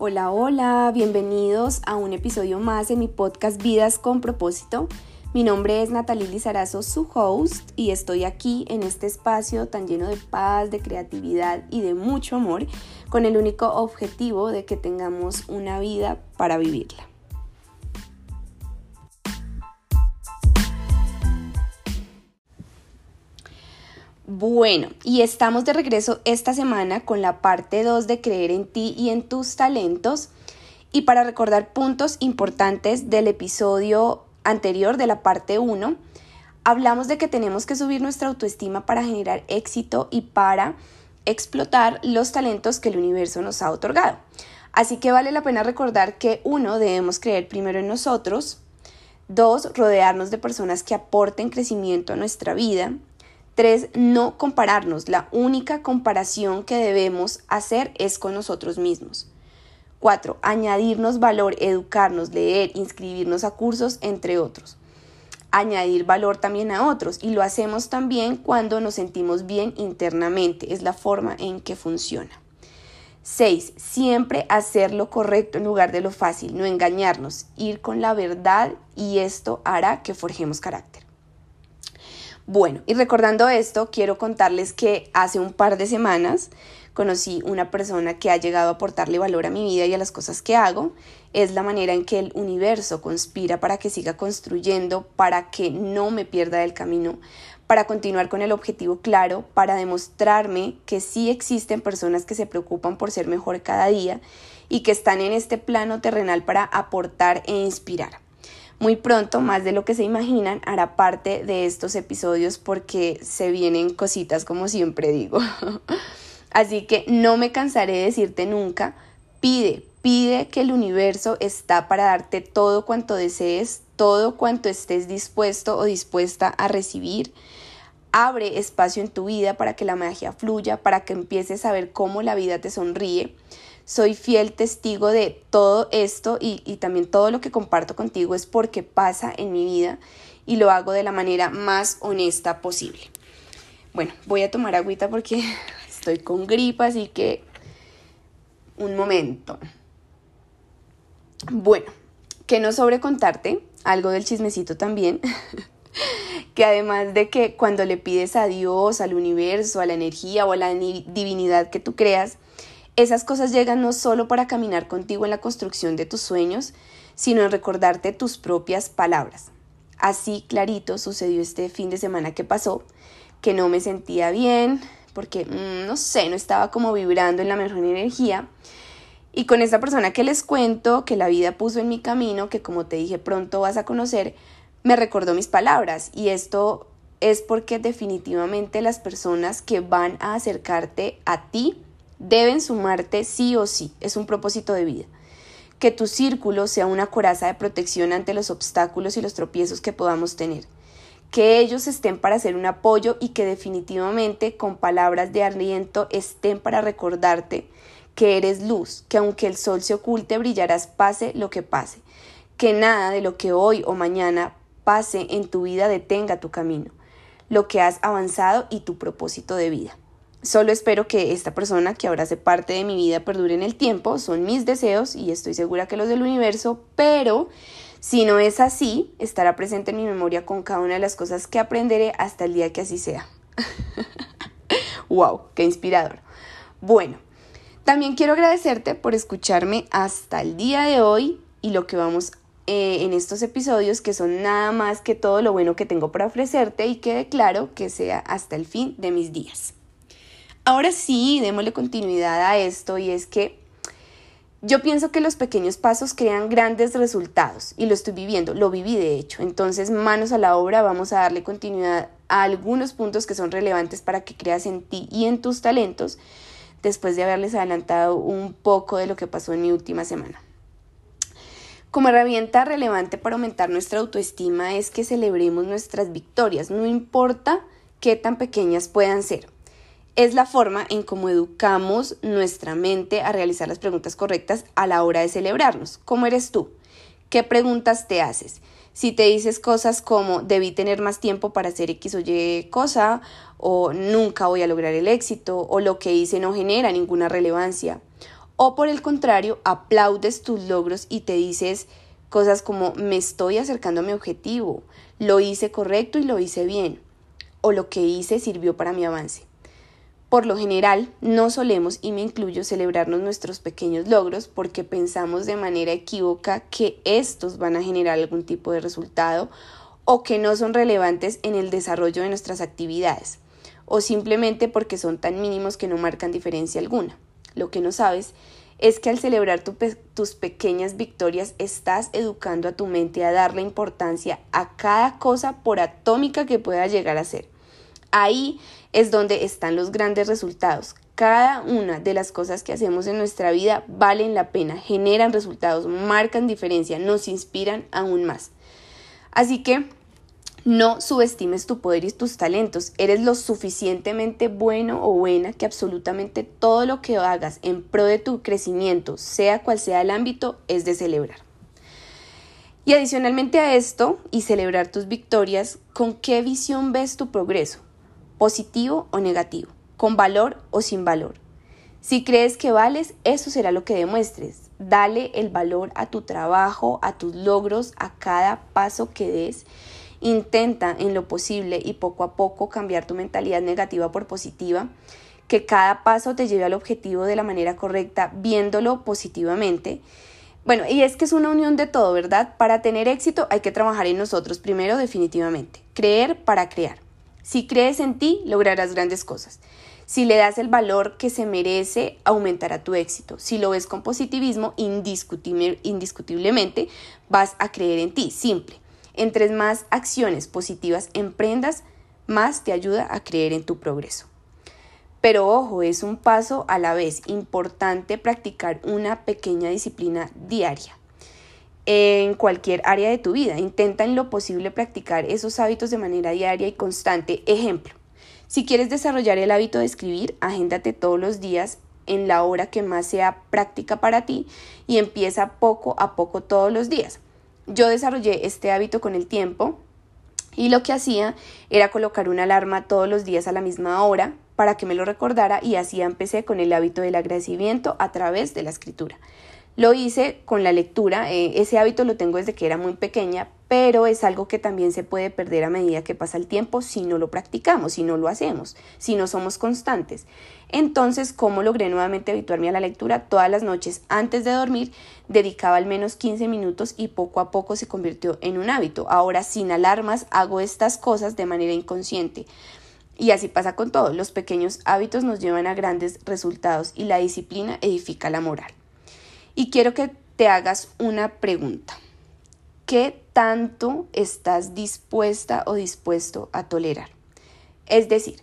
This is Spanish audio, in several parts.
Hola, hola, bienvenidos a un episodio más de mi podcast Vidas con propósito. Mi nombre es Natalie Lizarazo, su host, y estoy aquí en este espacio tan lleno de paz, de creatividad y de mucho amor, con el único objetivo de que tengamos una vida para vivirla. Bueno, y estamos de regreso esta semana con la parte 2 de creer en ti y en tus talentos. Y para recordar puntos importantes del episodio anterior de la parte 1, hablamos de que tenemos que subir nuestra autoestima para generar éxito y para explotar los talentos que el universo nos ha otorgado. Así que vale la pena recordar que uno, debemos creer primero en nosotros, dos, rodearnos de personas que aporten crecimiento a nuestra vida, Tres, no compararnos. La única comparación que debemos hacer es con nosotros mismos. Cuatro, añadirnos valor, educarnos, leer, inscribirnos a cursos, entre otros. Añadir valor también a otros y lo hacemos también cuando nos sentimos bien internamente. Es la forma en que funciona. 6. Siempre hacer lo correcto en lugar de lo fácil, no engañarnos, ir con la verdad y esto hará que forjemos carácter. Bueno, y recordando esto, quiero contarles que hace un par de semanas conocí una persona que ha llegado a aportarle valor a mi vida y a las cosas que hago. Es la manera en que el universo conspira para que siga construyendo, para que no me pierda del camino, para continuar con el objetivo claro, para demostrarme que sí existen personas que se preocupan por ser mejor cada día y que están en este plano terrenal para aportar e inspirar. Muy pronto, más de lo que se imaginan, hará parte de estos episodios porque se vienen cositas como siempre digo. Así que no me cansaré de decirte nunca, pide, pide que el universo está para darte todo cuanto desees, todo cuanto estés dispuesto o dispuesta a recibir. Abre espacio en tu vida para que la magia fluya, para que empieces a ver cómo la vida te sonríe soy fiel testigo de todo esto y, también todo lo que comparto contigo es porque pasa en mi vida y lo hago de la manera más honesta posible. Bueno, voy a tomar agüita porque estoy con gripa, así que un momento. Bueno, que no sobre contarte algo del chismecito también, que además de que cuando le pides a Dios, al universo, a la energía o a la divinidad que tú creas, esas cosas llegan no solo para caminar contigo en la construcción de tus sueños, sino en recordarte tus propias palabras. Así clarito sucedió este fin de semana que pasó, que no me sentía bien, porque mm, no sé, no estaba como vibrando en la mejor energía. Y con esta persona que les cuento, que la vida puso en mi camino, que como te dije pronto vas a conocer, me recordó mis palabras. Y esto es porque definitivamente las personas que van a acercarte a ti deben sumarte sí o sí, es un propósito de vida. Que tu círculo sea una coraza de protección ante los obstáculos y los tropiezos que podamos tener. Que ellos estén para hacer un apoyo y que definitivamente con palabras de aliento estén para recordarte que eres luz, que aunque el sol se oculte brillarás pase lo que pase, que nada de lo que hoy o mañana pase en tu vida detenga tu camino, lo que has avanzado y tu propósito de vida. Solo espero que esta persona que ahora hace parte de mi vida perdure en el tiempo, son mis deseos y estoy segura que los del universo, pero si no es así, estará presente en mi memoria con cada una de las cosas que aprenderé hasta el día que así sea. ¡Wow! ¡Qué inspirador! Bueno, también quiero agradecerte por escucharme hasta el día de hoy y lo que vamos eh, en estos episodios que son nada más que todo lo bueno que tengo para ofrecerte y que declaro que sea hasta el fin de mis días. Ahora sí, démosle continuidad a esto y es que yo pienso que los pequeños pasos crean grandes resultados y lo estoy viviendo, lo viví de hecho. Entonces, manos a la obra, vamos a darle continuidad a algunos puntos que son relevantes para que creas en ti y en tus talentos después de haberles adelantado un poco de lo que pasó en mi última semana. Como herramienta relevante para aumentar nuestra autoestima es que celebremos nuestras victorias, no importa qué tan pequeñas puedan ser es la forma en cómo educamos nuestra mente a realizar las preguntas correctas a la hora de celebrarnos. ¿Cómo eres tú? ¿Qué preguntas te haces? Si te dices cosas como debí tener más tiempo para hacer X o Y cosa, o nunca voy a lograr el éxito, o lo que hice no genera ninguna relevancia, O por el contrario, aplaudes tus logros y te dices cosas como me estoy acercando a mi objetivo, lo hice correcto y lo hice bien, o lo que hice sirvió para mi avance. Por lo general, no solemos, y me incluyo, celebrarnos nuestros pequeños logros porque pensamos de manera equívoca que estos van a generar algún tipo de resultado o que no son relevantes en el desarrollo de nuestras actividades, o simplemente porque son tan mínimos que no marcan diferencia alguna. Lo que no sabes es que al celebrar tus pequeñas victorias estás educando a tu mente a darle importancia a cada cosa por atómica que pueda llegar a ser. Ahí es donde están los grandes resultados. Cada una de las cosas que hacemos en nuestra vida valen la pena, generan resultados, marcan diferencia, nos inspiran aún más. Así que no subestimes tu poder y tus talentos. Eres lo suficientemente bueno o buena que absolutamente todo lo que hagas en pro de tu crecimiento, sea cual sea el ámbito, es de celebrar. Y adicionalmente a esto, y celebrar tus victorias, ¿con qué visión ves tu progreso? Positivo o negativo, con valor o sin valor. Si crees que vales, eso será lo que demuestres. Dale el valor a tu trabajo, a tus logros, a cada paso que des. Intenta en lo posible y poco a poco cambiar tu mentalidad negativa por positiva, que cada paso te lleve al objetivo de la manera correcta, viéndolo positivamente. Bueno, y es que es una unión de todo, ¿verdad? Para tener éxito hay que trabajar en nosotros primero definitivamente. Creer para crear. Si crees en ti, lograrás grandes cosas. Si le das el valor que se merece, aumentará tu éxito. Si lo ves con positivismo, indiscutiblemente vas a creer en ti. Simple. Entre más acciones positivas emprendas, más te ayuda a creer en tu progreso. Pero ojo, es un paso a la vez importante practicar una pequeña disciplina diaria en cualquier área de tu vida. Intenta en lo posible practicar esos hábitos de manera diaria y constante. Ejemplo, si quieres desarrollar el hábito de escribir, agéndate todos los días en la hora que más sea práctica para ti y empieza poco a poco todos los días. Yo desarrollé este hábito con el tiempo y lo que hacía era colocar una alarma todos los días a la misma hora para que me lo recordara y así empecé con el hábito del agradecimiento a través de la escritura. Lo hice con la lectura, eh, ese hábito lo tengo desde que era muy pequeña, pero es algo que también se puede perder a medida que pasa el tiempo si no lo practicamos, si no lo hacemos, si no somos constantes. Entonces, ¿cómo logré nuevamente habituarme a la lectura? Todas las noches antes de dormir dedicaba al menos 15 minutos y poco a poco se convirtió en un hábito. Ahora, sin alarmas, hago estas cosas de manera inconsciente. Y así pasa con todo, los pequeños hábitos nos llevan a grandes resultados y la disciplina edifica la moral. Y quiero que te hagas una pregunta. ¿Qué tanto estás dispuesta o dispuesto a tolerar? Es decir,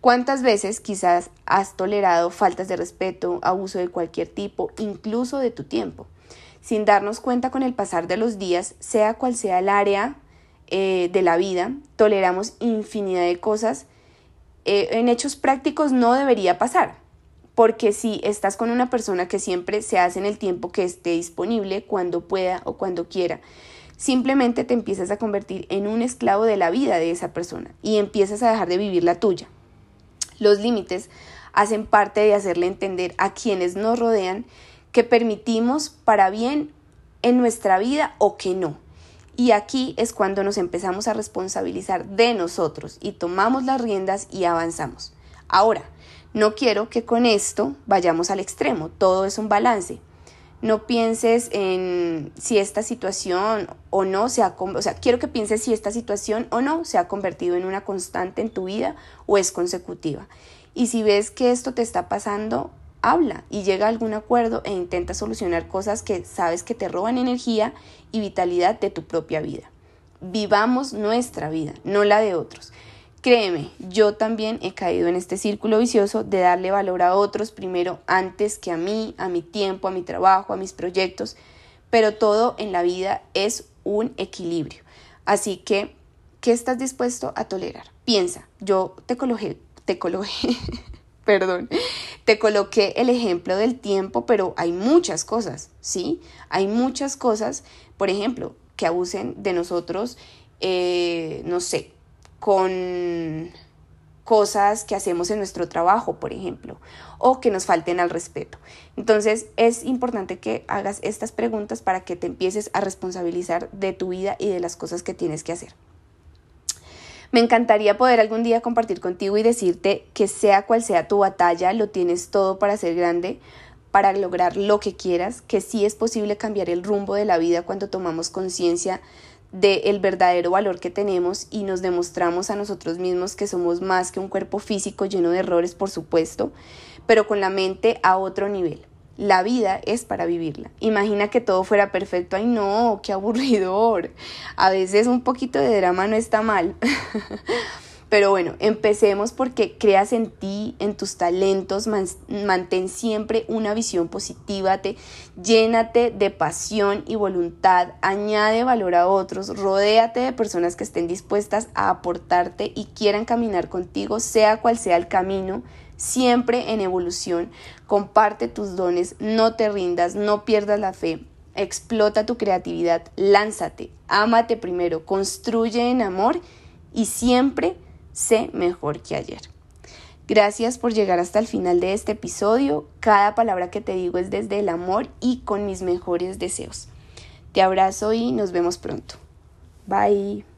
¿cuántas veces quizás has tolerado faltas de respeto, abuso de cualquier tipo, incluso de tu tiempo? Sin darnos cuenta con el pasar de los días, sea cual sea el área eh, de la vida, toleramos infinidad de cosas. Eh, en hechos prácticos no debería pasar, porque si estás con una persona que siempre se hace en el tiempo que esté disponible, cuando pueda o cuando quiera, simplemente te empiezas a convertir en un esclavo de la vida de esa persona y empiezas a dejar de vivir la tuya. Los límites hacen parte de hacerle entender a quienes nos rodean que permitimos para bien en nuestra vida o que no. Y aquí es cuando nos empezamos a responsabilizar de nosotros y tomamos las riendas y avanzamos. Ahora, no quiero que con esto vayamos al extremo, todo es un balance. No pienses en si esta situación o no se ha, o sea, quiero que pienses si esta situación o no se ha convertido en una constante en tu vida o es consecutiva. Y si ves que esto te está pasando, habla y llega a algún acuerdo e intenta solucionar cosas que sabes que te roban energía y vitalidad de tu propia vida. Vivamos nuestra vida, no la de otros. Créeme, yo también he caído en este círculo vicioso de darle valor a otros primero antes que a mí, a mi tiempo, a mi trabajo, a mis proyectos, pero todo en la vida es un equilibrio. Así que, ¿qué estás dispuesto a tolerar? Piensa, yo te coloqué, te coloqué, perdón, te coloqué el ejemplo del tiempo, pero hay muchas cosas, ¿sí? Hay muchas cosas, por ejemplo, que abusen de nosotros, eh, no sé, con cosas que hacemos en nuestro trabajo, por ejemplo, o que nos falten al respeto. Entonces es importante que hagas estas preguntas para que te empieces a responsabilizar de tu vida y de las cosas que tienes que hacer. Me encantaría poder algún día compartir contigo y decirte que sea cual sea tu batalla, lo tienes todo para ser grande, para lograr lo que quieras, que sí es posible cambiar el rumbo de la vida cuando tomamos conciencia del verdadero valor que tenemos y nos demostramos a nosotros mismos que somos más que un cuerpo físico lleno de errores, por supuesto, pero con la mente a otro nivel. La vida es para vivirla. Imagina que todo fuera perfecto. Ay, no, qué aburridor. A veces un poquito de drama no está mal. Pero bueno, empecemos porque creas en ti, en tus talentos, mantén siempre una visión positiva, te, llénate de pasión y voluntad, añade valor a otros, rodéate de personas que estén dispuestas a aportarte y quieran caminar contigo, sea cual sea el camino siempre en evolución. Comparte tus dones, no te rindas, no pierdas la fe. Explota tu creatividad, lánzate, ámate primero, construye en amor y siempre sé mejor que ayer. Gracias por llegar hasta el final de este episodio. Cada palabra que te digo es desde el amor y con mis mejores deseos. Te abrazo y nos vemos pronto. Bye.